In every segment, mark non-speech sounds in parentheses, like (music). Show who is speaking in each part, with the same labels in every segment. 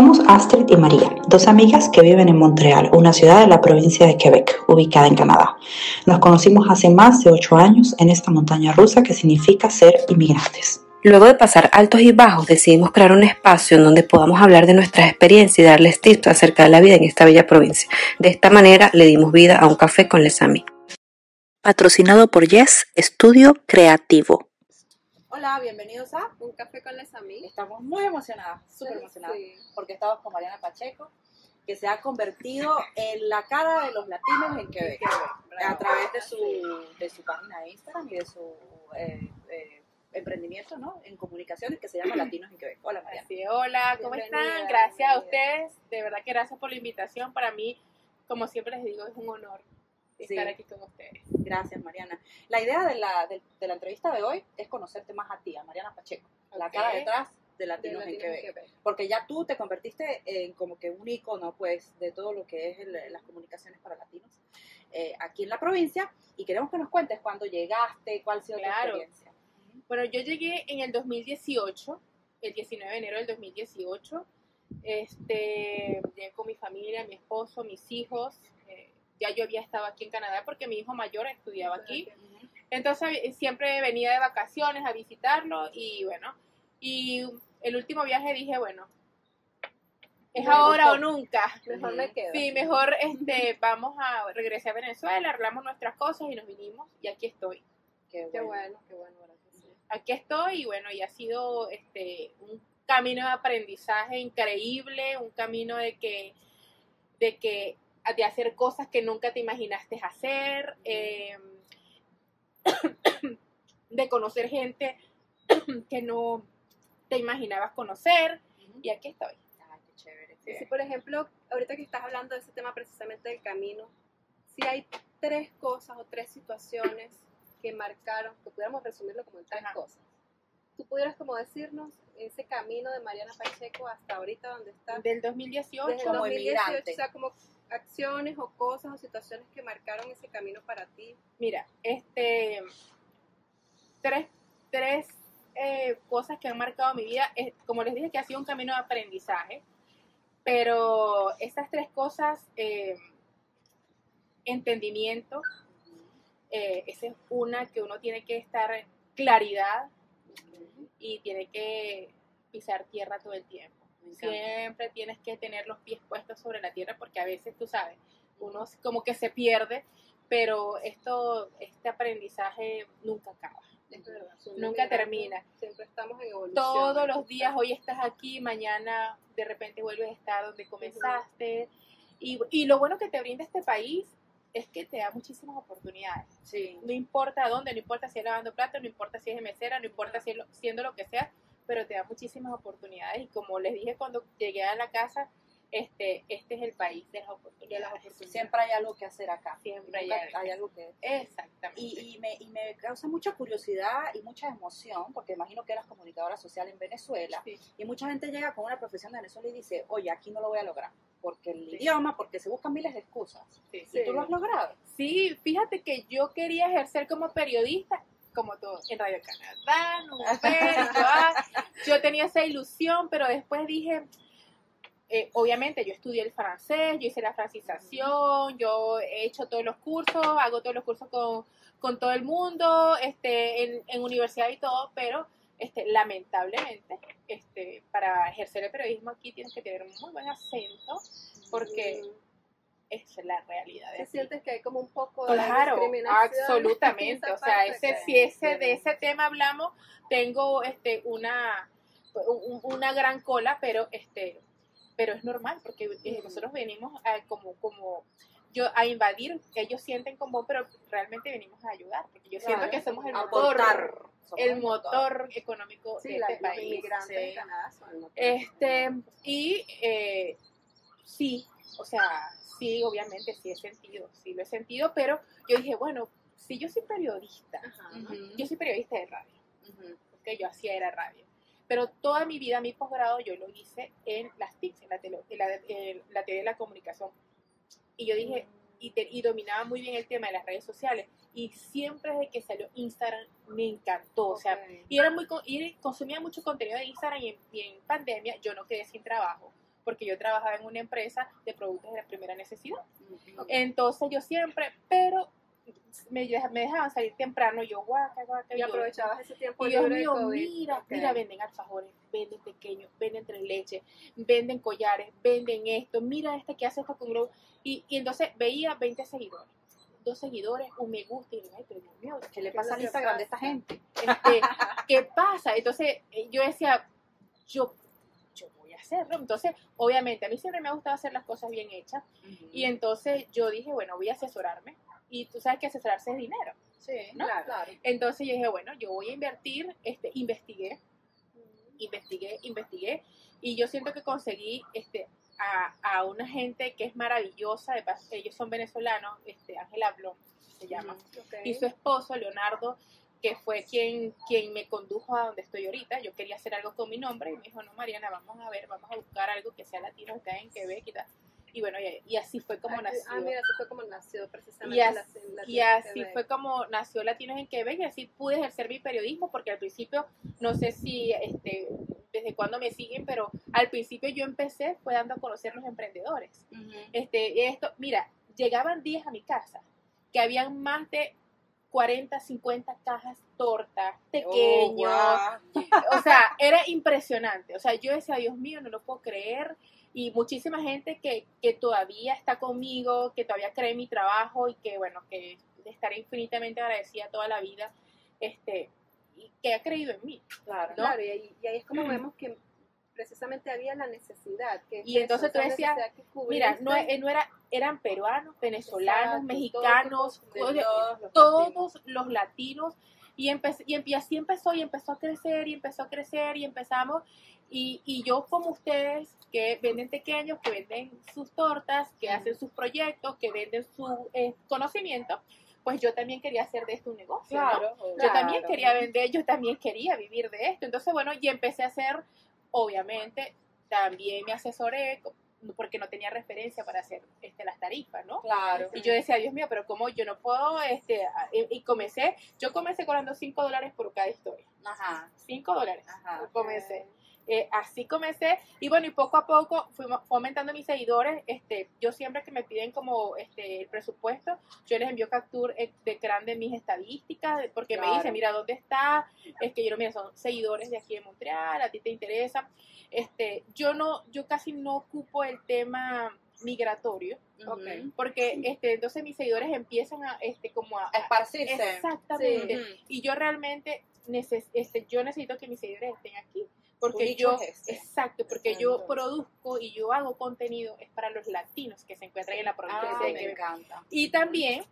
Speaker 1: Somos Astrid y María, dos amigas que viven en Montreal, una ciudad de la provincia de Quebec, ubicada en Canadá. Nos conocimos hace más de ocho años en esta montaña rusa que significa ser inmigrantes.
Speaker 2: Luego de pasar altos y bajos, decidimos crear un espacio en donde podamos hablar de nuestras experiencias y darles tips acerca de la vida en esta bella provincia. De esta manera le dimos vida a un café con Les Amis.
Speaker 1: Patrocinado por Yes, Estudio Creativo.
Speaker 3: Hola, bienvenidos a
Speaker 4: Un café con Les Amis.
Speaker 3: Estamos muy emocionadas, súper emocionadas,
Speaker 4: Sí.
Speaker 3: porque estamos con Mariana Pacheco, que se ha convertido (laughs) en la cara de los latinos en Quebec, a través de su, de su página de Instagram y de su eh, eh, emprendimiento ¿no? en comunicaciones que se llama (clears throat) Latinos en Quebec. Hola, Mariana.
Speaker 4: Hola, ¿cómo
Speaker 3: Bienvenida,
Speaker 4: están? Gracias a ustedes. De verdad que gracias por la invitación. Para mí, como siempre les digo, es un honor
Speaker 3: Sí.
Speaker 4: estar aquí con ustedes.
Speaker 3: Gracias, Mariana. La idea de la, de, de la entrevista de hoy es conocerte más a ti, a Mariana Pacheco, la cara detrás de
Speaker 4: De
Speaker 3: Latinos, en
Speaker 4: Latinos
Speaker 3: Quebec.
Speaker 4: en Quebec.
Speaker 3: porque ya tú te convertiste en como que un icono pues de todo lo que es el- las comunicaciones para latinos eh, aquí en la provincia y queremos que nos cuentes cuándo llegaste, cuál ha sido
Speaker 4: Claro.
Speaker 3: tu experiencia.
Speaker 4: Bueno, yo llegué en el 2018, el 19 de enero del 2018. Este, llegué con mi familia, mi esposo, mis hijos. Ya yo había estado aquí en Canadá porque mi hijo mayor estudiaba aquí. Entonces eh, siempre venía de vacaciones a visitarlo y bueno, y el último viaje dije, bueno, es
Speaker 3: Me
Speaker 4: ahora o nunca.
Speaker 3: Mejor
Speaker 4: me
Speaker 3: quedo.
Speaker 4: Sí, mejor este, vamos a regresar a Venezuela, arreglamos nuestras cosas y nos vinimos y aquí estoy.
Speaker 3: Qué
Speaker 4: Qué
Speaker 3: bueno.
Speaker 4: qué bueno. Aquí estoy y bueno, y ha sido este un camino de aprendizaje increíble, un camino de que, de que, de hacer cosas que nunca te imaginaste hacer, eh, (coughs) de conocer gente (coughs) que no te imaginabas conocer, y aquí estoy.
Speaker 3: Ay, qué chévere.
Speaker 5: Si, por ejemplo, ahorita que estás hablando de ese tema precisamente del camino, si hay tres cosas o tres situaciones que marcaron, que pudiéramos resumirlo como en tres
Speaker 4: Ajá.
Speaker 5: cosas, tú pudieras como decirnos ese camino de Mariana Pacheco hasta ahorita donde estás,
Speaker 4: Del 2018,
Speaker 5: desde el
Speaker 3: como
Speaker 5: 2018,
Speaker 3: emigrante.
Speaker 5: o sea, como acciones o cosas o situaciones que marcaron ese camino para ti.
Speaker 4: Mira, este, tres, tres eh, cosas que han marcado mi vida. Es, como les dije, que ha sido un camino de aprendizaje, pero estas tres cosas, eh, entendimiento, eh, esa es una que uno tiene que estar claridad y tiene que pisar tierra todo el tiempo. Siempre tienes que tener los pies puestos sobre la tierra porque a veces, tú sabes, uno como que se pierde, pero esto, este aprendizaje nunca acaba.
Speaker 5: Es verdad, son
Speaker 4: Nunca termina.
Speaker 5: Siempre estamos en evolución.
Speaker 4: Todos los días, hoy estás aquí, mañana de repente vuelves a estar donde comenzaste. Y, y lo bueno que te brinda este país es que te da muchísimas oportunidades.
Speaker 3: Sí.
Speaker 4: No importa dónde, no importa si es lavando plato, no importa si es de mesera, no importa si es lo- siendo lo que sea, pero te da muchísimas oportunidades. Y como les dije cuando llegué a la casa, este, este es el país de las oportunidades.
Speaker 3: Siempre hay algo que hacer acá.
Speaker 4: Siempre hay algo.
Speaker 3: hay algo que...
Speaker 4: Exactamente.
Speaker 3: Y, y me, y me causa mucha curiosidad y mucha emoción, porque imagino que eras comunicadora social en Venezuela,
Speaker 4: Sí.
Speaker 3: y mucha gente llega con una profesión de Venezuela y dice, oye, aquí no lo voy a lograr, porque el
Speaker 4: Sí.
Speaker 3: idioma, porque se buscan miles de excusas.
Speaker 4: Sí,
Speaker 3: Y tú lo has logrado.
Speaker 4: Sí, fíjate que yo quería ejercer como periodista, como todo, en Radio Canadá, México, ah, (laughs) yo tenía esa ilusión, pero después dije, eh, obviamente yo estudié el francés, yo hice la francización, yo he hecho todos los cursos, hago todos los cursos con, con todo el mundo, este, en, en universidad y todo, pero este, lamentablemente, este, para ejercer el periodismo aquí tienes que tener un muy buen acento, porque esa es la realidad. de
Speaker 5: ¿Te sientes que hay como un poco de
Speaker 4: Claro,
Speaker 5: discriminación?
Speaker 4: absolutamente.
Speaker 5: en
Speaker 4: O sea, ese, si ese, de ese tema hablamos, tengo este una un- una gran cola, pero este pero es normal porque eh, nosotros venimos a, como como yo a invadir, ellos sienten como, pero realmente venimos a ayudar, porque yo siento
Speaker 3: Claro.
Speaker 4: que somos el
Speaker 3: Aportar.
Speaker 4: motor,
Speaker 3: Somos
Speaker 4: el motor económico
Speaker 5: Sí,
Speaker 4: de
Speaker 5: la,
Speaker 4: este
Speaker 5: los
Speaker 4: país.
Speaker 3: sí.
Speaker 5: en Canadá son el motor.
Speaker 4: Este, y eh, sí, o sea, sí, obviamente sí he sentido, sí lo he sentido, pero yo dije, bueno, si yo soy periodista,
Speaker 5: Ajá.
Speaker 4: Yo soy periodista de radio, porque yo hacía era radio, pero toda mi vida, mi posgrado, yo lo hice en las TICs, en la, tele, en la, en la teoría de la comunicación. Y yo dije, y, te- y dominaba muy bien el tema de las redes sociales, y siempre desde que salió Instagram me encantó, o sea, y era muy con- y consumía mucho contenido de Instagram y en, y en pandemia yo no quedé sin trabajo porque yo trabajaba en una empresa de productos de primera necesidad.
Speaker 3: Ujú.
Speaker 4: Entonces yo siempre, pero me, deja- me dejaban salir temprano, yo guaca, guaca,
Speaker 5: Y
Speaker 4: yo-
Speaker 5: aprovechabas ese tiempo
Speaker 4: y Dios mío, mira, mira, venden alfajores, venden pequeños, venden tres leches, venden collares, venden esto, mira este que hace esto con globo. Y, y entonces veía 20 seguidores, dos seguidores, un me gusta, y digo, ay, pero Dios mío,
Speaker 3: ¿Qué le
Speaker 5: ¿Qué
Speaker 3: pasa al Instagram de esta gente?
Speaker 4: este, ¿qué pasa? Entonces eh, yo decía, yo, yo voy a hacerlo. Entonces, obviamente, a mí siempre me ha gustado hacer las cosas bien hechas. Y entonces yo dije, bueno, voy a asesorarme. Y tú sabes que asesorarse es dinero.
Speaker 3: Sí,
Speaker 4: ¿no?
Speaker 3: claro.
Speaker 4: Entonces yo dije, bueno, yo voy a invertir, este, investigué, investigué, investigué. Y yo siento que conseguí este, a, a una gente que es maravillosa, de ellos son venezolanos, este, Ángela Blom se llama y su esposo, Leonardo, que fue quien, quien me condujo a donde estoy ahorita. Yo quería hacer algo con mi nombre y me dijo, no, Mariana, vamos a ver, vamos a buscar algo que sea latino, esté en Quebec y tal. Y bueno, y, y así fue como
Speaker 5: Ah,
Speaker 4: nació.
Speaker 5: Ah, mira, así fue como nació precisamente.
Speaker 4: Y,
Speaker 5: la-
Speaker 4: así fue como nació Latinos en Quebec y así pude ejercer mi periodismo porque al principio, no sé si este, desde cuándo me siguen, pero al principio yo empecé fue dando a conocer los emprendedores. Este, esto, mira, llegaban días a mi casa que habían más de 40, 50 cajas tortas, pequeños,
Speaker 3: Oh, guau.
Speaker 4: o sea, era impresionante. O sea, yo decía, Dios mío, no lo puedo creer. Y muchísima gente que, que todavía está conmigo, que todavía cree en mi trabajo y que, bueno, que estaré infinitamente agradecida toda la vida, este, y que ha creído en mí.
Speaker 3: Claro.
Speaker 4: ¿no?
Speaker 5: Claro, y ahí, y ahí es como vemos que precisamente había la necesidad. Que
Speaker 4: Y entonces tú decías, Mira, no, eh, no era, eran peruanos, venezolanos,
Speaker 5: Exacto,
Speaker 4: mexicanos,
Speaker 3: Todos los
Speaker 4: todos los latinos y, empe- y, así empezó y empezó a crecer y empezó a crecer y empezamos y, y yo como ustedes que venden pequeños, que venden sus tortas, que hacen sus proyectos, que venden su eh, conocimiento, pues yo también quería hacer de esto un negocio. ¿no?
Speaker 3: Claro.
Speaker 4: Yo también quería vender, yo también quería vivir de esto. Entonces, bueno, y empecé a hacer, obviamente, también me asesoré porque no tenía referencia para hacer este, las tarifas, ¿no?
Speaker 3: Claro.
Speaker 4: Y yo decía, Dios mío, pero como yo no puedo, este, y comencé, yo comencé cobrando 5 dólares por cada historia.
Speaker 3: Ajá.
Speaker 4: 5 dólares.
Speaker 3: Ajá.
Speaker 4: Comencé. Eh, así comencé. Y bueno y poco a poco fue aumentando mis seguidores. Este yo siempre que me piden como este el presupuesto yo les envío captura eh, de ecran de mis estadísticas porque me dicen mira dónde está es que yo no mira son seguidores de aquí de Montreal a ti te interesa este yo no yo casi no ocupo el tema migratorio porque este entonces mis seguidores empiezan a este como a,
Speaker 3: A esparcirse.
Speaker 4: exactamente. Y yo realmente neces este, yo necesito que mis seguidores estén aquí porque yo
Speaker 3: es ese.
Speaker 4: exacto porque yo
Speaker 3: Entonces.
Speaker 4: produzco y yo hago contenido es para los latinos que se encuentran en la provincia
Speaker 3: Ah,
Speaker 4: de
Speaker 3: me encanta.
Speaker 4: y también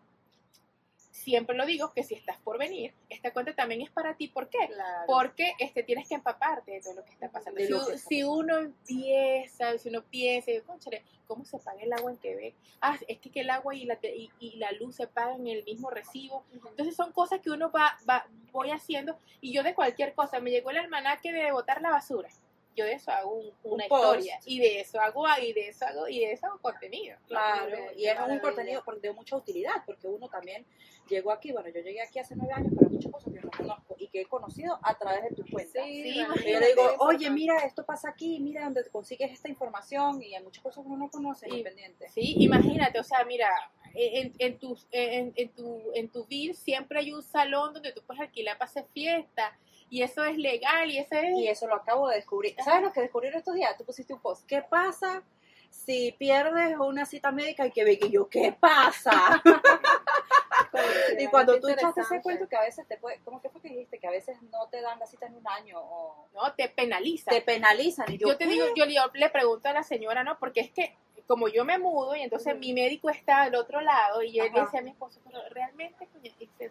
Speaker 4: siempre lo digo que si estás por venir esta cuenta también es para ti ¿por qué?
Speaker 5: Claro.
Speaker 4: porque este tienes que empaparte de todo lo que está pasando. Si,
Speaker 3: que
Speaker 4: uno empieza, si uno piensa, cónchale, ¿cómo se paga el agua en Quebec? Ah, es que, el agua y la, y, y la luz se pagan en el mismo recibo. Entonces son cosas que uno va, va, voy haciendo y yo de cualquier cosa, me llegó el almanaque de botar la basura. Yo de eso hago un-
Speaker 3: Un
Speaker 4: una
Speaker 3: post.
Speaker 4: historia y de eso hago y de eso hago y de eso hago contenido.
Speaker 3: Claro, y es un contenido de mucha utilidad, porque uno también llegó aquí, bueno, yo llegué aquí hace nueve años, pero hay muchas cosas que no conozco y que he conocido a través de tu cuenta.
Speaker 5: Sí,
Speaker 3: Yo le digo, oye, mira, esto pasa aquí, mira donde consigues esta información y hay muchas cosas que uno no conoce independiente.
Speaker 4: Sí, imagínate, o sea, mira, en, en, tu, en, en tu, en tu bill siempre hay un salón donde tú puedes alquilar para hacer fiesta y eso es legal y eso es...
Speaker 3: Y eso lo acabo de descubrir. ¿Sabes lo que descubrí estos días? Tú pusiste un post. ¿Qué pasa si pierdes una cita médica y que ve que yo, ¿qué pasa? (laughs) y cuando tú echaste ese cuento que a veces te puede, ¿cómo que fue que dijiste? Que a veces no te dan la cita en un año o
Speaker 4: No, te penaliza.
Speaker 3: te penalizan. Y yo,
Speaker 4: yo te
Speaker 3: ¿qué?
Speaker 4: digo, yo le, le pregunto a la señora, ¿no? Porque es que como yo me mudo y entonces mi médico está al otro lado y él
Speaker 3: Ajá.
Speaker 4: dice a mi esposo, pero realmente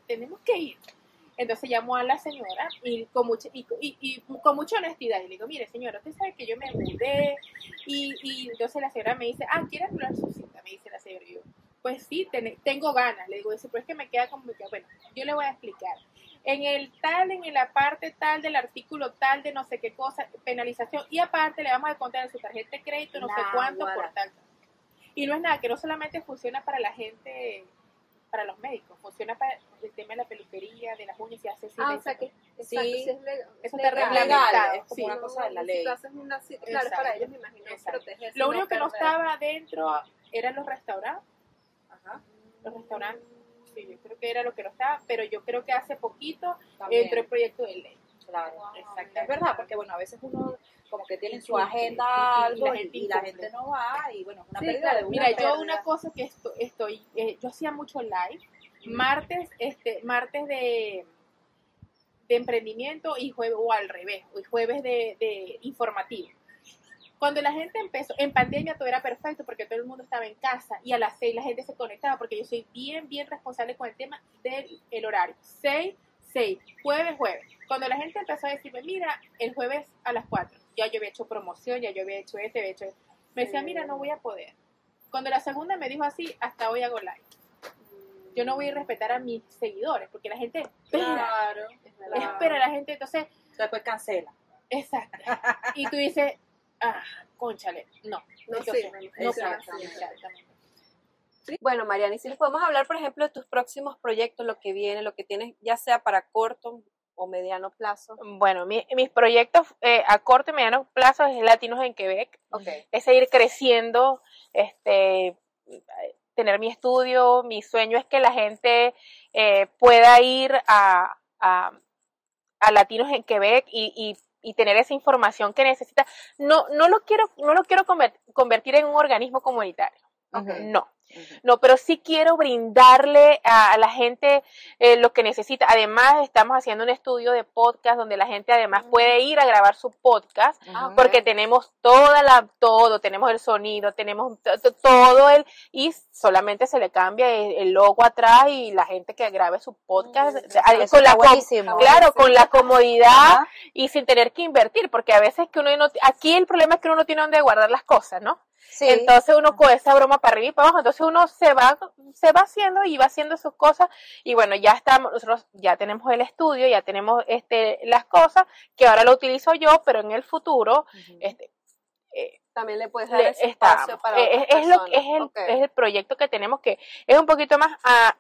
Speaker 4: tenemos que ir. Entonces llamó a la señora y con mucha, y, y- y con mucha honestidad y le digo, mire señora, usted sabe que yo me mudé y, y entonces la señora me dice, ah, ¿quiere anular su cita? Me dice la señora y yo, pues sí, ten- tengo ganas. Le digo, dice, pero es que me queda como que, bueno, yo le voy a explicar. En el tal, en la parte tal del artículo tal de no sé qué cosa, penalización, y aparte le vamos a contar en su tarjeta de crédito no sé cuánto
Speaker 3: guara.
Speaker 4: por tal. Y no es nada, que no solamente funciona para la gente, para los médicos, funciona para el tema de la peluquería, de las uñas y hace
Speaker 5: Ah, o sea que exacto,
Speaker 3: Sí.
Speaker 5: sí es legal.
Speaker 4: Eso
Speaker 5: es
Speaker 4: está
Speaker 5: legal.
Speaker 3: Es legal, es como
Speaker 4: sí.
Speaker 3: una cosa de la
Speaker 5: Si
Speaker 3: ley.
Speaker 5: tú haces una claro,
Speaker 4: Exacto.
Speaker 5: para ellos me imagino protegerse.
Speaker 6: Lo único que no estaba dentro eran los restaurantes.
Speaker 7: Ajá,
Speaker 6: Los restaurantes, sí, yo creo que era lo que no estaba, pero yo creo que hace poquito
Speaker 7: también,
Speaker 6: entró el proyecto de ley.
Speaker 7: Claro,
Speaker 6: Exacto.
Speaker 7: es verdad, porque bueno, a veces uno como que tiene en su agenda algo
Speaker 6: la
Speaker 7: y, la gente no va y bueno, es una
Speaker 8: Sí,
Speaker 7: pérdida
Speaker 8: claro.
Speaker 7: de una
Speaker 6: Mira, yo una cosa que esto- estoy, eh, yo hacía mucho live, martes, este, martes de, de emprendimiento y jueves, o al revés, y jueves de, de informativo. Cuando la gente empezó, en pandemia todo era perfecto porque todo el mundo estaba en casa y a las seis la gente se conectaba porque yo soy bien, bien responsable con el tema del el horario. Seis, seis, jueves, jueves. Cuando la gente empezó a decirme, mira, el jueves a las cuatro, ya yo había hecho promoción, ya yo había hecho este, había hecho esto. Me decía, mira, no voy a poder. Cuando la segunda me dijo así, hasta hoy hago live. Yo no voy a respetar a mis seguidores porque la gente espera,
Speaker 7: Claro, es verdad.
Speaker 6: espera a la gente. Entonces,
Speaker 7: Después cancela.
Speaker 6: exacto. Y tú dices, ah, conchale, no.
Speaker 8: No sirve,
Speaker 6: no.
Speaker 5: Bueno, Mariana, y si les podemos hablar, por ejemplo, de tus próximos proyectos, lo que viene, lo que tienes, ya sea para corto o mediano plazo.
Speaker 4: Bueno, mi- mis proyectos eh, a corto y mediano plazo es Latinos en Quebec, es seguir creciendo, este, tener mi estudio, mi sueño es que la gente eh, pueda ir a, a, a Latinos en Quebec y, y- y tener esa información que necesita. No, no lo quiero, no lo quiero conver- convertir en un organismo comunitario. No, no, pero sí quiero brindarle a, a la gente eh, lo que necesita. Además, estamos haciendo un estudio de podcast donde la gente además puede ir a grabar su podcast
Speaker 5: Ah,
Speaker 4: porque tenemos toda la, todo, tenemos el sonido, tenemos to- to- todo el, y solamente se le cambia el, el logo atrás y la gente que grabe su podcast,
Speaker 3: Eso
Speaker 4: con la
Speaker 3: buenísimo.
Speaker 4: claro, con la comodidad
Speaker 3: Ajá.
Speaker 4: y sin tener que invertir, porque a veces que uno no, aquí el problema es que uno no tiene dónde guardar las cosas, ¿no?
Speaker 3: Sí.
Speaker 4: Entonces uno con esa broma para arriba y para abajo, entonces uno se va, se va haciendo y va haciendo sus cosas y bueno, ya estamos, nosotros ya tenemos el estudio, ya tenemos este las cosas que ahora lo utilizo yo, pero en el futuro, este, eh,
Speaker 5: También le puedes dar
Speaker 4: le-
Speaker 5: ese
Speaker 4: está-
Speaker 5: espacio para
Speaker 4: eh,
Speaker 5: otras
Speaker 4: es, lo, es,
Speaker 5: personas.
Speaker 4: el, es el proyecto que tenemos que es un poquito más a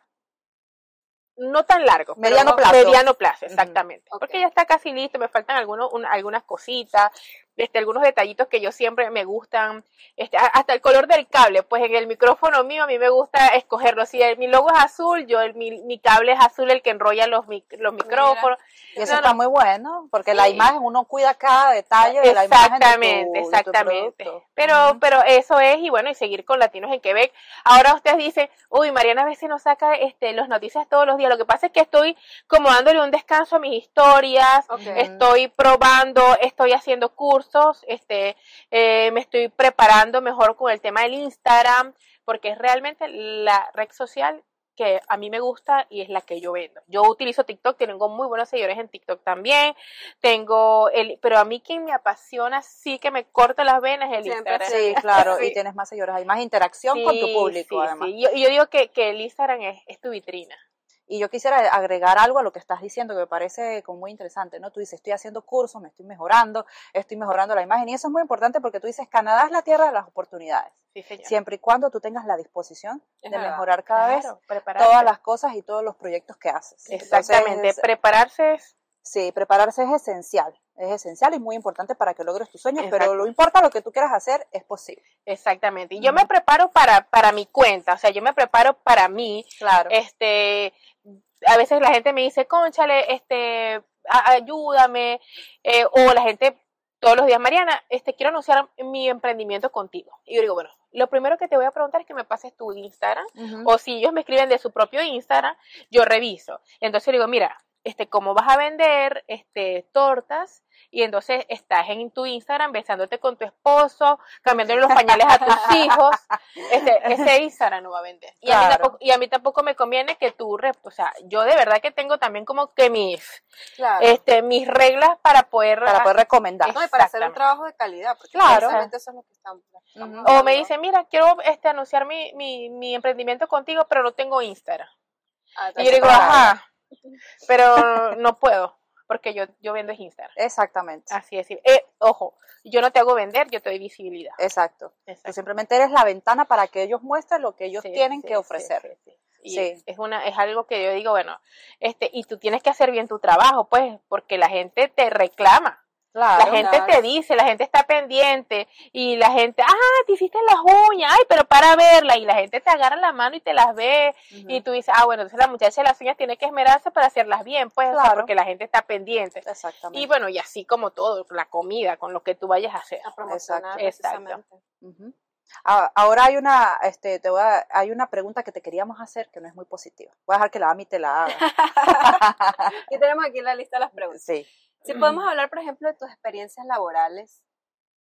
Speaker 4: no tan largo,
Speaker 3: Mediano
Speaker 4: no-
Speaker 3: plazo.
Speaker 4: mediano plazo, exactamente, porque ya está casi listo, me faltan algunos, un- algunas cositas, este, algunos detallitos que yo siempre me gustan, este, hasta el color del cable, pues en el micrófono mío a mí me gusta escogerlo, si el- mi logo es azul, yo el, mi, mi cable es azul el que enrolla los, mic- los micrófonos,
Speaker 3: Y eso
Speaker 4: No,
Speaker 3: está
Speaker 4: no.
Speaker 3: muy bueno, porque la imagen, uno cuida cada detalle de la imagen
Speaker 4: Exactamente, exactamente. Pero, pero eso es, y bueno, y seguir con Latinos en Quebec. Ahora ustedes dicen, uy, Mariana a veces nos saca este, los noticias todos los días. Lo que pasa es que estoy como dándole un descanso a mis historias, estoy probando, estoy haciendo cursos, este, eh, me estoy preparando mejor con el tema del Instagram, porque es realmente la red social que a mí me gusta y es la que yo vendo. Yo utilizo TikTok, tengo muy buenos seguidores en TikTok también, tengo el, pero a mí quien me apasiona, sí que me corta las venas el
Speaker 5: Siempre
Speaker 4: Instagram.
Speaker 3: Sí, claro, (laughs)
Speaker 4: Sí.
Speaker 3: y tienes más seguidores, hay más interacción con tu público,
Speaker 4: sí,
Speaker 3: además.
Speaker 4: sí. Yo, yo digo que, que el Instagram es, es tu vitrina.
Speaker 3: Y yo quisiera agregar algo a lo que estás diciendo que me parece como muy interesante, ¿no? Tú dices, estoy haciendo cursos, me estoy mejorando, estoy mejorando la imagen y eso es muy importante porque tú dices, Canadá es la tierra de las oportunidades,
Speaker 4: Sí, señor.
Speaker 3: siempre y cuando tú tengas la disposición
Speaker 5: Es
Speaker 3: de mejorar cada vez
Speaker 4: prepararse.
Speaker 3: todas las cosas y todos los proyectos que haces.
Speaker 4: Exactamente,
Speaker 3: Entonces,
Speaker 4: prepararse es
Speaker 3: sí, prepararse es esencial, es esencial y muy importante para que logres tus sueños, pero lo importa lo que tú quieras hacer, es posible.
Speaker 4: Exactamente. Y yo me preparo para, para mi cuenta, o sea, yo me preparo para mí.
Speaker 3: Claro.
Speaker 4: Este, a veces la gente me dice, conchale, este, ayúdame, eh, o la gente todos los días, Mariana, este, quiero anunciar mi emprendimiento contigo. Y yo digo, bueno, lo primero que te voy a preguntar es que me pases tu Instagram, o si ellos me escriben de su propio Instagram, yo reviso. Entonces yo digo, mira, este, cómo vas a vender este, tortas y entonces estás en tu Instagram besándote con tu esposo, cambiándole los pañales a tus (laughs) hijos, este, ese Instagram no va a vender. Y, a mí tampoco, y a mí tampoco me conviene que tú, o sea, yo de verdad que tengo también como que mis,
Speaker 5: Claro.
Speaker 4: este, mis reglas para poder...
Speaker 3: para poder recomendar.
Speaker 5: no, y para hacer un trabajo de calidad, porque
Speaker 3: Claro.
Speaker 5: precisamente eso es lo que.
Speaker 4: O me dicen, mira, quiero este, anunciar mi, mi, mi emprendimiento contigo, pero no tengo Instagram.
Speaker 5: Ah,
Speaker 4: Y yo digo, ajá, pero no puedo, porque yo, yo vendo es Instagram.
Speaker 3: Exactamente.
Speaker 4: Así es. Eh, ojo, yo no te hago vender, yo te doy visibilidad.
Speaker 3: Exacto. Tú simplemente eres la ventana para que ellos muestren lo que ellos
Speaker 4: Sí,
Speaker 3: tienen
Speaker 4: sí,
Speaker 3: que ofrecer.
Speaker 4: sí. Y
Speaker 3: Sí.
Speaker 4: es una es algo que yo digo, bueno, este y tú tienes que hacer bien tu trabajo, pues, porque la gente te reclama.
Speaker 3: Claro.
Speaker 4: la gente
Speaker 5: claro.
Speaker 4: te dice, la gente está pendiente y la gente, ah, te hiciste las uñas, ay, pero para verla y la gente te agarra la mano y te las ve y tú dices, ah, bueno, entonces la muchacha de las uñas tiene que esmerarse para hacerlas bien, pues, o sea,
Speaker 3: Claro.
Speaker 4: porque la gente está pendiente.
Speaker 3: Exactamente.
Speaker 4: Y bueno, y así como todo, la comida, con lo que tú vayas a hacer.
Speaker 5: A promocionar
Speaker 4: Exacto.
Speaker 3: Ah, Ahora hay una, este, te voy a- hay una pregunta que te queríamos hacer que no es muy positiva. Voy a dejar que la Ami te la haga. (laughs)
Speaker 5: Y tenemos aquí la lista de las preguntas.
Speaker 3: sí.
Speaker 5: Si podemos hablar, por ejemplo, de tus experiencias laborales,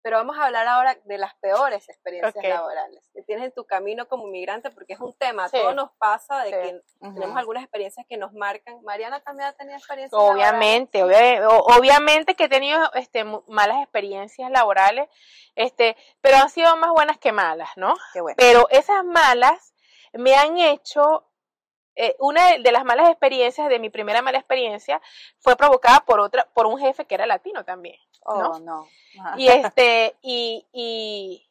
Speaker 5: pero vamos a hablar ahora de las peores experiencias laborales que tienes en tu camino como inmigrante, porque es un tema,
Speaker 4: Sí.
Speaker 5: todo nos pasa de
Speaker 4: Sí.
Speaker 5: que tenemos algunas experiencias que nos marcan. Mariana también ha tenido experiencias
Speaker 4: Obviamente, obviamente que he tenido este, malas experiencias laborales, este, pero han sido más buenas que malas, ¿no?
Speaker 3: Qué bueno.
Speaker 4: Pero esas malas me han hecho, eh, una de- las malas experiencias, de mi primera mala experiencia, fue provocada por otra, por un jefe que era latino también.
Speaker 3: Oh,
Speaker 4: ¿no?
Speaker 3: no. Ajá.
Speaker 4: Y este, y, y,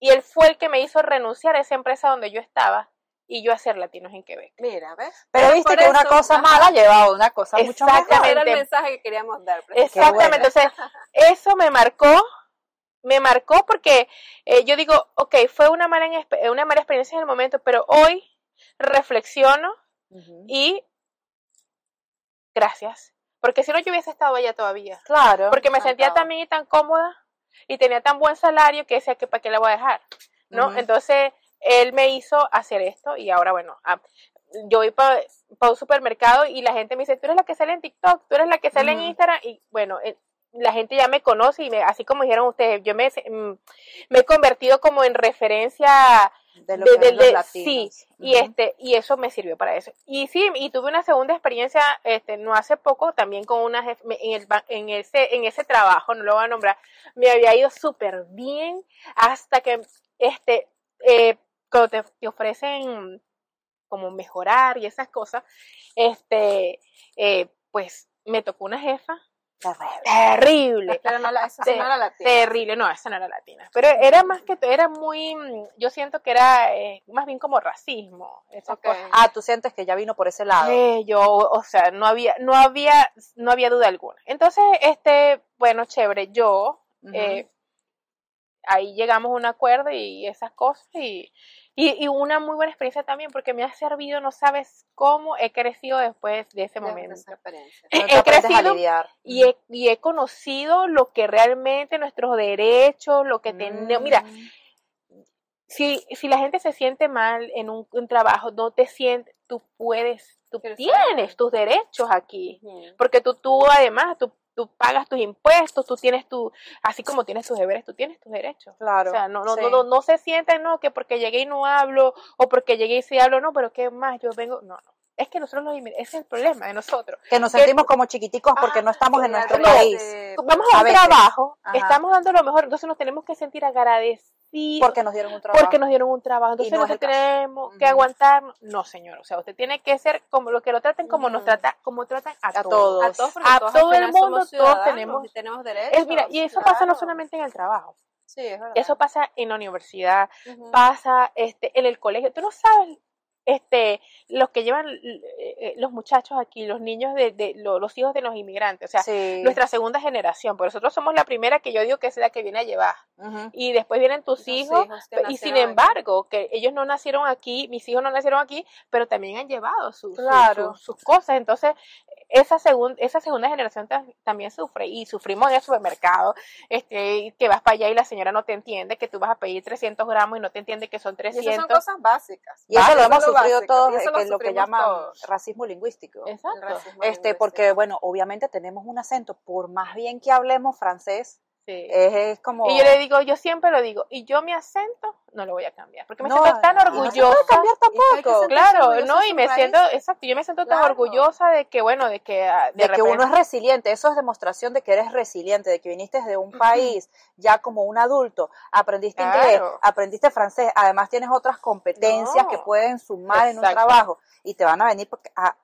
Speaker 4: y él fue el que me hizo renunciar a esa empresa donde yo estaba y yo a ser latinos en Quebec.
Speaker 5: Mira, ¿ves?
Speaker 3: Pero viste que una cosa
Speaker 5: ajá.
Speaker 3: mala lleva a una cosa mucho mejor.
Speaker 4: Exactamente.
Speaker 5: Era el mensaje que queríamos dar. precisamente.
Speaker 4: Exactamente, entonces eso me marcó, me marcó porque eh, yo digo, ok, fue una mala, una mala experiencia en el momento, pero hoy reflexiono y gracias, porque si no yo hubiese estado allá todavía,
Speaker 3: Claro.
Speaker 4: porque me sentía
Speaker 5: encantado.
Speaker 4: tan bien y tan cómoda y tenía tan buen salario que decía que para qué la voy a dejar, ¿no? Entonces él me hizo hacer esto y ahora bueno, ah, yo voy para un supermercado y la gente me dice, tú eres la que sale en TikTok, tú eres la que sale en. Instagram y bueno, eh, la gente ya me conoce y me, así como dijeron ustedes, yo me, mm, me he convertido como en referencia
Speaker 3: de lo
Speaker 4: de-
Speaker 3: que
Speaker 4: de-
Speaker 3: los latinos.
Speaker 4: sí, y este y eso me sirvió para eso y sí y tuve una segunda experiencia este no hace poco también con una en el en ese en ese trabajo no lo voy a nombrar me había ido súper bien hasta que este eh, cuando te, te ofrecen como mejorar y esas cosas este eh, pues me tocó una jefa terrible
Speaker 5: Pero no, la, esa sí
Speaker 4: Te-
Speaker 5: no era latina.
Speaker 4: Terrible, no, esa no era latina. Pero era más que, era muy, yo siento que era eh, más bien como racismo.
Speaker 3: Ah, tú sientes que ya vino por ese lado.
Speaker 4: Eh, yo, o sea, no había, no había, no había duda alguna. Entonces, este, bueno, chévere, yo, eh, ahí llegamos a un acuerdo y esas cosas y, y, y una muy buena experiencia también porque me ha servido, no sabes cómo he crecido después de ese momento. he crecido y he, y he conocido lo que realmente nuestros derechos, lo que tenemos. Mira,
Speaker 3: Mm.
Speaker 4: si, si la gente se siente mal en un, un trabajo, no te sientes, tú puedes, tú
Speaker 5: Pero
Speaker 4: tienes
Speaker 5: sí.
Speaker 4: tus derechos aquí.
Speaker 5: Ujú.
Speaker 4: Porque tú, tú además, tú, tú pagas tus impuestos, tú tienes tu, así como tienes tus deberes, tú tienes tus derechos.
Speaker 3: Claro.
Speaker 4: O sea, no, no,
Speaker 3: sí.
Speaker 4: no, no, no se sienten, no, que porque llegué y no hablo, o porque llegué y sí hablo, no, pero qué más, yo vengo, no, no. Es que nosotros los inmigrantes, ese es el problema de nosotros.
Speaker 3: Que nos
Speaker 4: que-
Speaker 3: sentimos como chiquiticos porque
Speaker 4: Ah,
Speaker 3: no estamos en nuestro
Speaker 5: no,
Speaker 3: país.
Speaker 5: eh,
Speaker 4: Vamos
Speaker 3: a
Speaker 4: a un
Speaker 3: veces.
Speaker 4: trabajo,
Speaker 3: Ajá.
Speaker 4: estamos dando lo mejor, entonces nos tenemos que sentir agradecidos.
Speaker 3: Porque nos dieron un trabajo.
Speaker 4: porque nos dieron un trabajo. Entonces
Speaker 3: no
Speaker 4: nosotros tenemos que aguantarnos. No, señor. O sea, usted tiene que ser como lo que lo traten, como nos trata, como tratan a,
Speaker 3: A
Speaker 4: todos.
Speaker 5: A todos,
Speaker 4: A
Speaker 5: todos
Speaker 4: todo el mundo, todos tenemos-
Speaker 5: y tenemos derechos.
Speaker 4: Es, mira, y eso pasa no solamente en el trabajo.
Speaker 5: Sí, es verdad.
Speaker 4: Eso pasa en la universidad, pasa este en el colegio. Tú no sabes este los que llevan eh, eh, los muchachos aquí, los niños de, de lo- los hijos de los inmigrantes, o sea,
Speaker 3: Sí.
Speaker 4: nuestra segunda generación. Por nosotros somos la primera que yo digo que es la que viene a llevar. Y después vienen tus
Speaker 5: Los
Speaker 4: hijos Y sin
Speaker 5: aquí.
Speaker 4: embargo, que ellos no nacieron aquí, mis hijos no nacieron aquí, pero también han llevado su- su-
Speaker 3: Claro.
Speaker 4: su- sus cosas. Entonces, esa, segun- esa segunda generación ta- también sufre. Y sufrimos en el supermercado, este, que vas para allá y la señora no te entiende, que tú vas a pedir 300 gramos y no te entiende que son
Speaker 5: Y
Speaker 4: 300.
Speaker 5: esas son cosas básicas.
Speaker 3: Y eso lo hemos sufrido todos,
Speaker 5: y eso
Speaker 3: eh, lo que llaman
Speaker 5: todos.
Speaker 3: racismo lingüístico.
Speaker 4: Exacto.
Speaker 5: racismo
Speaker 3: Este,
Speaker 5: lingüístico.
Speaker 3: porque, bueno, obviamente tenemos un acento, por más bien que hablemos francés,
Speaker 4: Sí.
Speaker 3: es, es como...
Speaker 4: Y yo le digo, yo siempre lo digo, y yo mi acento no lo voy a cambiar, porque me
Speaker 3: No,
Speaker 4: siento tan
Speaker 3: y no se puede
Speaker 4: orgullosa.
Speaker 3: cambiar
Speaker 5: que
Speaker 3: tampoco.
Speaker 4: Claro, ¿no? Y me siento, exacto, yo me siento tan orgullosa de que, bueno, de que ah,
Speaker 3: De, que uno es resiliente, eso es demostración de que eres resiliente, de que viniste de un país ya como un adulto, aprendiste inglés, aprendiste francés, además tienes otras competencias
Speaker 4: No.
Speaker 3: que pueden sumar en un trabajo y te van a venir porque- a,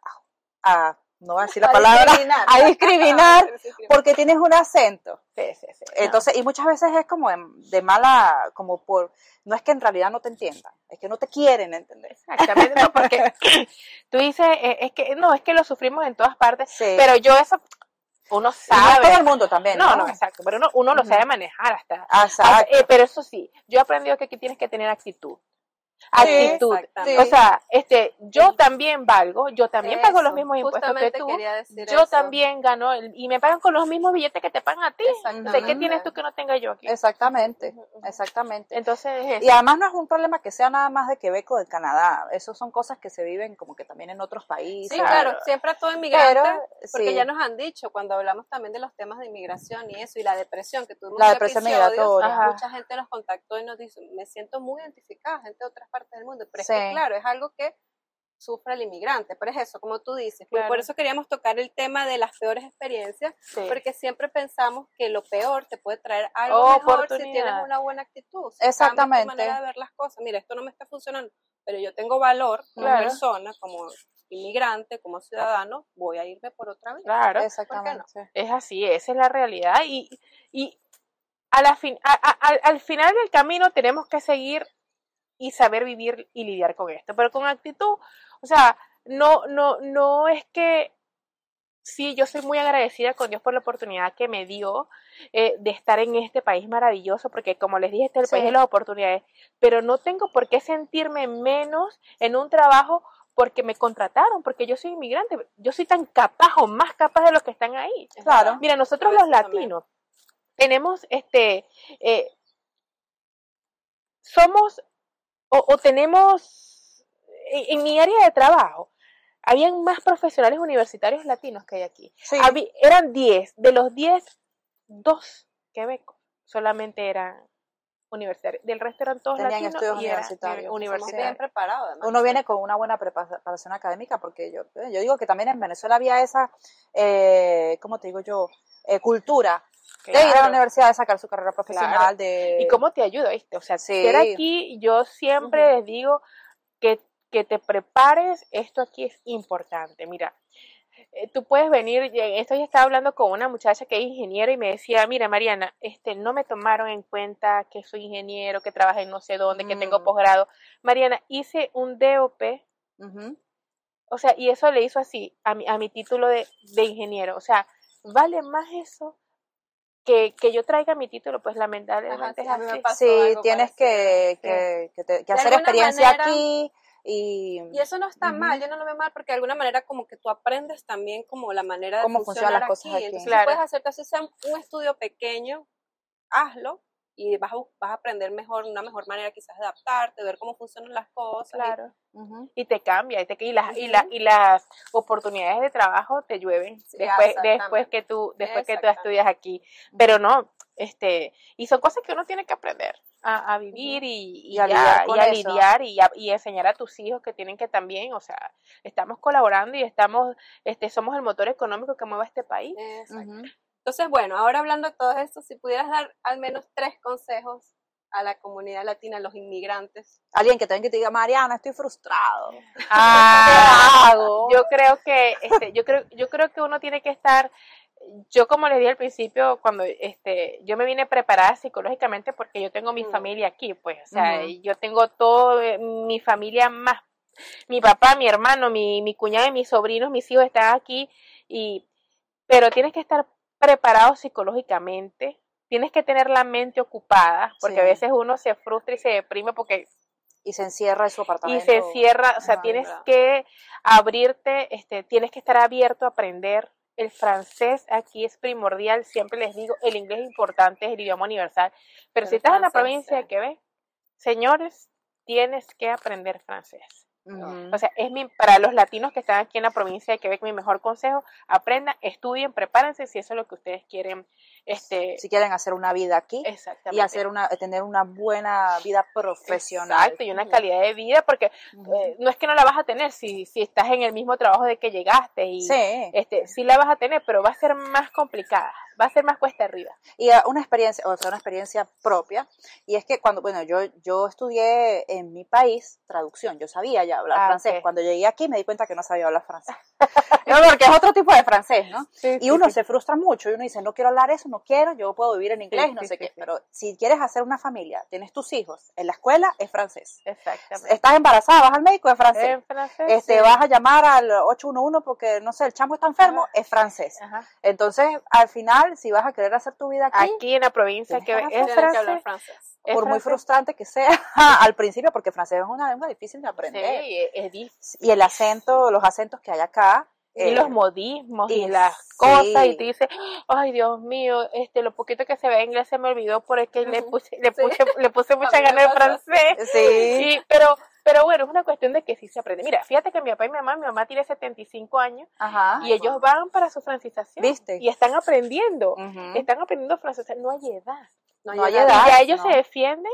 Speaker 3: a- a- no voy a decir la
Speaker 5: A
Speaker 3: palabra,
Speaker 5: discriminar. (laughs)
Speaker 3: a discriminar porque tienes un acento.
Speaker 4: Sí, sí, sí.
Speaker 3: Entonces, y muchas veces es como de, de mala, como por, no es que en realidad no te entiendan, es que no te quieren entender.
Speaker 4: Exactamente, no, porque (laughs) tú dices, eh, es que, no, es que lo sufrimos en todas partes,
Speaker 3: Sí.
Speaker 4: pero yo eso, uno
Speaker 3: no
Speaker 4: sabe.
Speaker 3: todo el mundo también.
Speaker 4: No,
Speaker 3: No,
Speaker 4: no, exacto, pero uno, uno lo sabe manejar hasta. Hasta-
Speaker 3: Exacto.
Speaker 4: eh, pero eso sí, yo he aprendido que aquí tienes que tener actitud. Actitud. O sea, este, yo también valgo, yo también pago los mismos impuestos que tú. Yo
Speaker 5: eso.
Speaker 4: también gano el- y me pagan con los mismos billetes que te pagan a ti.
Speaker 5: Exactamente.
Speaker 4: ¿De qué tienes tú que no tenga yo aquí?
Speaker 3: Exactamente, exactamente.
Speaker 4: Entonces, es
Speaker 3: Y además no es un problema que sea nada más de Quebec o de Canadá. Eso son cosas que se viven como que también en otros países.
Speaker 5: Sí, claro, siempre a todo inmigrante,
Speaker 3: Pero,
Speaker 5: porque
Speaker 3: sí.
Speaker 5: ya nos han dicho cuando hablamos también de los temas de inmigración y eso, y la depresión, que tuvimos
Speaker 3: La depresión migratoria.
Speaker 5: Mucha gente nos contactó y nos dice, me siento muy identificada, gente de otras partes del mundo, pero es
Speaker 3: Sí.
Speaker 5: que claro, es algo que sufre el inmigrante, pero es eso, como tú dices,
Speaker 4: Claro.
Speaker 5: por eso queríamos tocar el tema de las peores experiencias,
Speaker 4: Sí.
Speaker 5: porque siempre pensamos que lo peor te puede traer algo
Speaker 4: Oh,
Speaker 5: mejor si tienes una buena actitud, si
Speaker 3: Exactamente.
Speaker 5: tu manera de ver las cosas, mira, esto no me está funcionando, pero yo tengo valor como
Speaker 4: Claro.
Speaker 5: persona, como inmigrante, como ciudadano, voy a irme por otra vez.
Speaker 4: Claro.
Speaker 3: Exactamente.
Speaker 4: Es así, esa es la realidad y, y a la fin, a- a- al- al final del camino tenemos que seguir y saber vivir y lidiar con esto, pero con actitud, o sea, no, no, no es que sí, yo soy muy agradecida con Dios por la oportunidad que me dio eh, de estar en este país maravilloso, porque como les dije, este es el
Speaker 3: Sí.
Speaker 4: país de las oportunidades, pero no tengo por qué sentirme menos en un trabajo porque me contrataron, porque yo soy inmigrante, yo soy tan capaz o más capaz de los que están ahí.
Speaker 3: Claro.
Speaker 4: Mira, nosotros los latinos tenemos este eh, somos o, o tenemos en, en mi área de trabajo habían más profesionales universitarios latinos que hay aquí.
Speaker 3: Sí.
Speaker 4: Habí- eran 10, de los 10, dos quebecos solamente eran universitarios, del resto eran todos
Speaker 3: Tenían
Speaker 4: latinos
Speaker 3: estudios
Speaker 4: y
Speaker 3: universitarios.
Speaker 5: Somos
Speaker 4: universitarios.
Speaker 5: bien preparados, además.
Speaker 3: Uno viene con una buena preparación académica porque yo, yo digo que también en Venezuela había esa, eh, ¿cómo te digo yo? Eh, cultura de ir a la universidad, de sacar su carrera profesional,
Speaker 4: Claro.
Speaker 3: de...
Speaker 4: ¿Y cómo te ayuda, viste? O sea,
Speaker 3: Sí.
Speaker 4: ser aquí, yo siempre les digo que, que te prepares, esto aquí es importante. Mira, eh, tú puedes venir, esto ya estaba hablando con una muchacha que es ingeniero y me decía, mira Mariana, este, no me tomaron en cuenta que soy ingeniero, que trabajo en no sé dónde, que tengo
Speaker 3: Mm.
Speaker 4: posgrado. Mariana, hice un DOP, o sea, y eso le hizo así a mi, a mi título de, de ingeniero. O sea, vale más eso que, que yo traiga mi título, pues lamentablemente
Speaker 5: sí, a mí
Speaker 4: es
Speaker 5: me
Speaker 4: así.
Speaker 5: pasó
Speaker 3: Sí, tienes que,
Speaker 4: Sí.
Speaker 3: que, que te- que hacer experiencia
Speaker 5: manera-
Speaker 3: aquí y...
Speaker 5: Y eso no está mal, yo no lo veo mal porque de alguna manera como que tú aprendes también como la manera de
Speaker 3: Cómo funcionan las cosas aquí.
Speaker 5: Entonces
Speaker 4: Claro.
Speaker 5: si puedes hacerte así sea un estudio pequeño, hazlo y vas a, vas a aprender mejor, una mejor manera quizás de adaptarte, ver cómo funcionan las cosas. y-
Speaker 4: Claro. Y te cambia y, te, y, las, y, la- y las oportunidades de trabajo te llueven
Speaker 5: Sí,
Speaker 4: después, después que tú después que tú estudias aquí. Pero no este y son cosas que uno tiene que aprender a, a vivir y, y
Speaker 3: Y a lidiar
Speaker 4: y a lidiar y, a- y enseñar a tus hijos que tienen que también o sea estamos colaborando y estamos este somos el motor económico que mueve este país.
Speaker 5: Exacto. Entonces, bueno, ahora hablando de todo esto, si pudieras dar al menos tres consejos a la comunidad latina, a los inmigrantes.
Speaker 3: Alguien que tenga que te diga, Mariana, estoy frustrado. (laughs)
Speaker 4: Ah,
Speaker 3: hago?
Speaker 4: Yo creo que, este, yo creo, yo creo que uno tiene que estar, yo como les dije al principio, cuando este, yo me vine preparada psicológicamente porque yo tengo mi
Speaker 5: Mm.
Speaker 4: familia aquí, pues, o sea, yo tengo todo, eh, mi familia más, mi papá, mi hermano, mi, mi cuñado y mis sobrinos, mis hijos están aquí, y, pero tienes que estar preparado psicológicamente, tienes que tener la mente ocupada, porque
Speaker 3: Sí.
Speaker 4: a veces uno se frustra y se deprime porque
Speaker 3: Y se encierra en su
Speaker 4: y
Speaker 3: apartamento.
Speaker 4: se cierra, o sea, tienes
Speaker 5: ¿verdad?
Speaker 4: que abrirte, este, tienes que estar abierto a aprender. El francés aquí es primordial, siempre les digo, el inglés es importante, es el idioma universal, pero, si estás en la provincia de
Speaker 5: sí.
Speaker 4: Quebec, señores, tienes que aprender francés. O sea, es mi, para los latinos que están aquí en la provincia de Quebec, mi mejor consejo, aprendan, estudien, prepárense si eso es lo que ustedes quieren, este,
Speaker 3: si quieren hacer una vida aquí y hacer una, tener una buena vida profesional.
Speaker 4: Exacto, y una calidad de vida, porque eh, no es que no la vas a tener si, si estás en el mismo trabajo de que llegaste y
Speaker 3: Sí,
Speaker 4: este sí la vas a tener, pero va a ser más complicada, va a ser más cuesta arriba.
Speaker 3: y eh, una experiencia, o sea, una experiencia propia, y es que cuando, bueno, yo, yo estudié en mi país traducción, yo sabía ya hablar
Speaker 4: Ah,
Speaker 3: francés, cuando llegué aquí me di cuenta que no sabía hablar francés, (laughs) no, porque es otro tipo de francés, ¿no? Y uno se frustra mucho y uno dice, no quiero hablar eso, no quiero, yo puedo vivir en inglés
Speaker 4: Sí,
Speaker 3: y no
Speaker 4: sí,
Speaker 3: sé
Speaker 4: sí,
Speaker 3: qué. Pero si quieres hacer una familia, tienes tus hijos, en la escuela es francés.
Speaker 4: Exactamente.
Speaker 3: Estás embarazada, vas al médico, es francés.
Speaker 4: En francés.
Speaker 3: este, vas a llamar al 811 porque, no sé, el chamo está enfermo, es francés.
Speaker 4: Ajá.
Speaker 3: Entonces, al final, si vas a querer hacer tu vida aquí,
Speaker 4: Aquí en la provincia que
Speaker 3: que
Speaker 4: es francés.
Speaker 5: francés.
Speaker 4: es
Speaker 3: por muy frustrante que sea (laughs) al principio, porque francés es una lengua difícil de aprender.
Speaker 4: Sí, es difícil.
Speaker 3: Y el acento, los acentos que hay acá.
Speaker 4: Y
Speaker 3: eh,
Speaker 4: los modismos y,
Speaker 3: y
Speaker 4: las
Speaker 3: sí.
Speaker 4: cosas y te dice ay Dios mío este lo poquito que se ve en inglés se me olvidó porque le
Speaker 5: Ujú.
Speaker 4: puse le puse le puse (laughs) mucha gana
Speaker 5: así.
Speaker 4: francés
Speaker 3: Sí.
Speaker 4: Y- pero pero bueno es una cuestión de que sí se aprende mira fíjate que mi papá y mi mamá mi mamá tiene 75 años
Speaker 3: Ajá.
Speaker 4: y ellos van para su francización
Speaker 3: ¿Viste?
Speaker 4: y están aprendiendo están aprendiendo francés no hay edad
Speaker 3: No hay
Speaker 4: y
Speaker 3: edad.
Speaker 4: ya ellos
Speaker 3: no.
Speaker 4: se defienden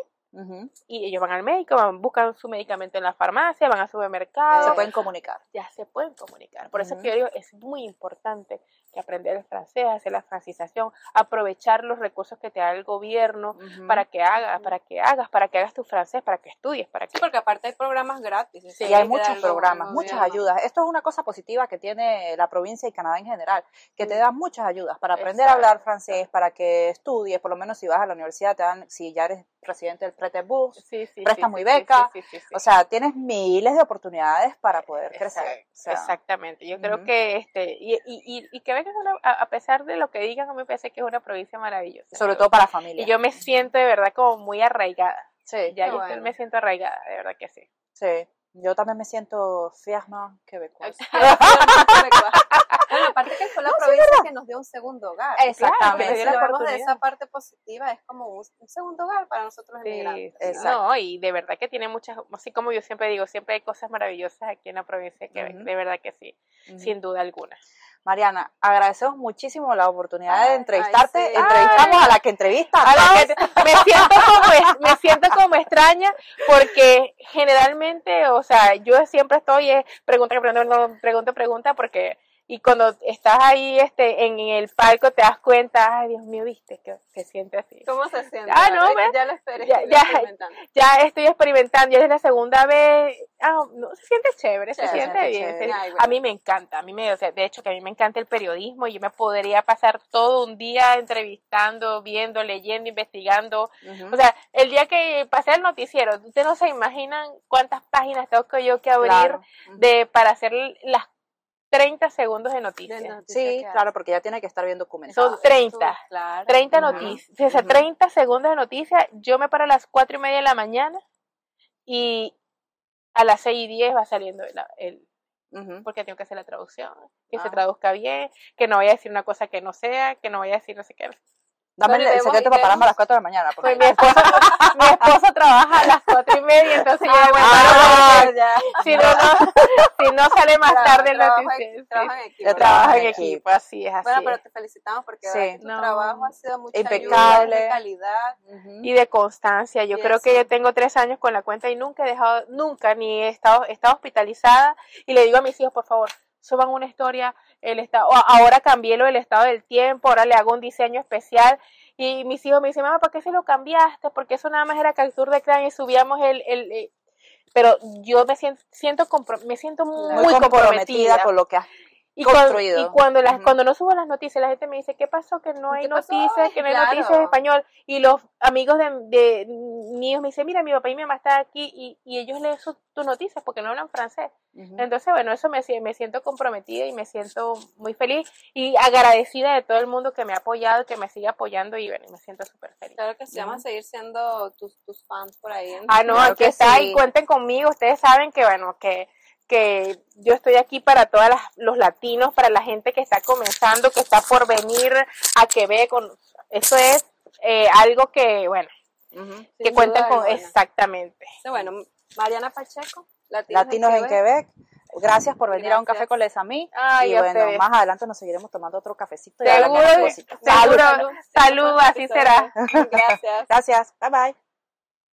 Speaker 4: Y ellos van al médico van, buscan su medicamento en la farmacia van al supermercado
Speaker 3: Se pueden comunicar.
Speaker 4: ya se pueden comunicar. Por eso
Speaker 3: Ujú.
Speaker 4: que yo digo, es muy importante que aprender el francés, hacer la francización, aprovechar los recursos que te da el gobierno para que hagas, para que hagas, para que hagas tu francés, para que estudies, para que
Speaker 5: Sí, porque aparte hay programas gratis.
Speaker 3: Sí,
Speaker 5: que
Speaker 3: hay muchos programas,
Speaker 5: gobierno.
Speaker 3: muchas ayudas. Esto es una cosa positiva que tiene la provincia y Canadá en general, que te dan muchas ayudas para aprender a hablar francés, para que estudies, por lo menos si vas a la universidad, te dan, si ya eres presidente del Prete Bus,
Speaker 4: sí, sí,
Speaker 3: préstamo
Speaker 4: sí,
Speaker 3: y
Speaker 4: sí,
Speaker 3: beca. o sea, tienes miles de oportunidades para poder crecer.
Speaker 4: Exact-
Speaker 3: O sea,
Speaker 4: Exactamente, yo creo que este y, y, y, y es una, a pesar de lo que digan, a mí me parece que es una provincia maravillosa.
Speaker 3: sobre todo para familia.
Speaker 4: y yo me siento de verdad como muy arraigada.
Speaker 3: sí,
Speaker 4: Ya yo
Speaker 5: bueno.
Speaker 4: me siento arraigada, de verdad que sí.
Speaker 3: sí. Yo también me siento fiasma quebecois. (laughs)
Speaker 5: bueno, aparte que fue la provincia que nos dio un segundo hogar.
Speaker 3: Exactamente.
Speaker 5: Si vemos de esa parte positiva, es como un, un segundo hogar para nosotros
Speaker 4: Sí,
Speaker 5: inmigrantes.
Speaker 4: sí,
Speaker 3: Exacto.
Speaker 4: no, y de verdad que tiene muchas, así como yo siempre digo, siempre hay cosas maravillosas aquí en la provincia de Quebec, de verdad que sí, sin duda alguna.
Speaker 3: Mariana, agradecemos muchísimo la oportunidad de entrevistarte.
Speaker 5: ay, sí.
Speaker 3: Entrevistamos
Speaker 4: Ay.
Speaker 3: a la que entrevista.
Speaker 4: A la que- me siento como es- me siento como extraña porque generalmente, o sea, yo siempre estoy eh, pregunta que pregunta, pregunta pregunta porque y cuando estás ahí este en el palco te das cuenta, ay Dios mío, viste que se siente así.
Speaker 5: ¿Cómo se siente?
Speaker 4: Ah, no, ve.
Speaker 5: ya lo esperé.
Speaker 4: Ya- ya.
Speaker 5: experimentando.
Speaker 4: Ya estoy experimentando, ya es la segunda vez, ah, no, se siente chévere, se siente bien.
Speaker 3: siente
Speaker 4: se-
Speaker 5: chévere. Ay, bueno.
Speaker 4: A mí me encanta, a mí me, o sea, de hecho que a mí me encanta el periodismo y yo me podría pasar todo un día entrevistando, viendo, leyendo, investigando. O sea, el día que pasé el noticiero, ustedes no se imaginan cuántas páginas tengo que yo que abrir
Speaker 3: Claro.
Speaker 4: de para hacer las 30 segundos de noticias.
Speaker 5: noticias
Speaker 3: Sí, claro, porque ya tiene que estar bien documentado.
Speaker 4: Son 30.
Speaker 5: Tú, Claro.
Speaker 4: 30
Speaker 3: Ujú,
Speaker 4: noticias, o sea,
Speaker 3: ujú.
Speaker 4: 30 segundos de noticias. Yo me paro a las 4 y media de la mañana y a las 6 y 10 va saliendo el, el- porque tengo que hacer la traducción, que se
Speaker 3: Ah.
Speaker 4: traduzca bien, que no vaya a decir una cosa que no sea, que no vaya a decir no sé qué.
Speaker 3: Dame
Speaker 5: Bueno,
Speaker 3: el secreto para pararme a las 4 de la mañana. porque-
Speaker 4: Pues mi esposo, (laughs) mi esposo trabaja a las 4 y media, entonces yo me paro
Speaker 3: Ah,
Speaker 4: porque
Speaker 5: ya.
Speaker 4: si no, no, (laughs) si no sale más
Speaker 5: Tra-
Speaker 4: tarde el noticiero.
Speaker 5: trabajo en equipo.
Speaker 4: Trabaja en equipo, así es, así
Speaker 5: Bueno, pero te felicitamos porque
Speaker 3: Sí.
Speaker 5: verdad tu
Speaker 4: No.
Speaker 5: trabajo ha sido mucha
Speaker 3: Impecable.
Speaker 5: ayuda, de calidad.
Speaker 4: Y de constancia. Yo creo que yo tengo tres años con la cuenta y nunca he dejado, nunca, ni he estado, he estado hospitalizada y le digo a mis hijos, por favor, suban una historia, el estado, ahora cambié lo del estado del tiempo, ahora le hago un diseño especial y mis hijos me dicen, mamá, ¿por qué se lo cambiaste? Porque eso nada más era captura de cráneo y subíamos el, el, pero yo me siento, siento me siento muy,
Speaker 3: Muy comprometida con lo que has
Speaker 4: y cuando,
Speaker 3: construido.
Speaker 4: y cuando las cuando no subo las noticias, la gente me dice, ¿qué pasó? Que no hay
Speaker 5: ¿Qué pasó
Speaker 4: noticias, que no hay
Speaker 5: Claro.
Speaker 4: noticias en español. Y los amigos de, de míos me dicen, mira, mi papá y mi mamá están aquí y, y ellos leen sus- tus noticias porque no hablan francés. Entonces, bueno, eso me, me siento comprometida y me siento muy feliz y agradecida de todo el mundo que me ha apoyado, que me sigue apoyando y bueno, me siento súper feliz.
Speaker 5: Claro que sí, vamos a seguir siendo tus, tus fans por ahí. en-
Speaker 4: Ah, no,
Speaker 3: Claro
Speaker 4: aquí
Speaker 3: que
Speaker 4: está
Speaker 3: sí.
Speaker 4: y cuenten conmigo. Ustedes saben que, bueno, que, que yo estoy aquí para todos los latinos, para la gente que está comenzando, que está por venir a Quebec. con- Eso es eh, algo que, bueno.
Speaker 5: Sin
Speaker 4: que cuenten
Speaker 5: duda
Speaker 4: con
Speaker 5: alguna.
Speaker 4: exactamente.
Speaker 5: Bueno, Mariana Pacheco, Latinos,
Speaker 3: Latinos en Quebec. Gracias por venir a un café con Les Amis.
Speaker 4: Ay,
Speaker 3: y
Speaker 4: a
Speaker 3: bueno, más adelante nos seguiremos tomando otro cafecito. y
Speaker 4: Seguro, seguro,
Speaker 5: Salud,
Speaker 4: salud, así será.
Speaker 5: Gracias. (laughs)
Speaker 3: Gracias. Bye bye.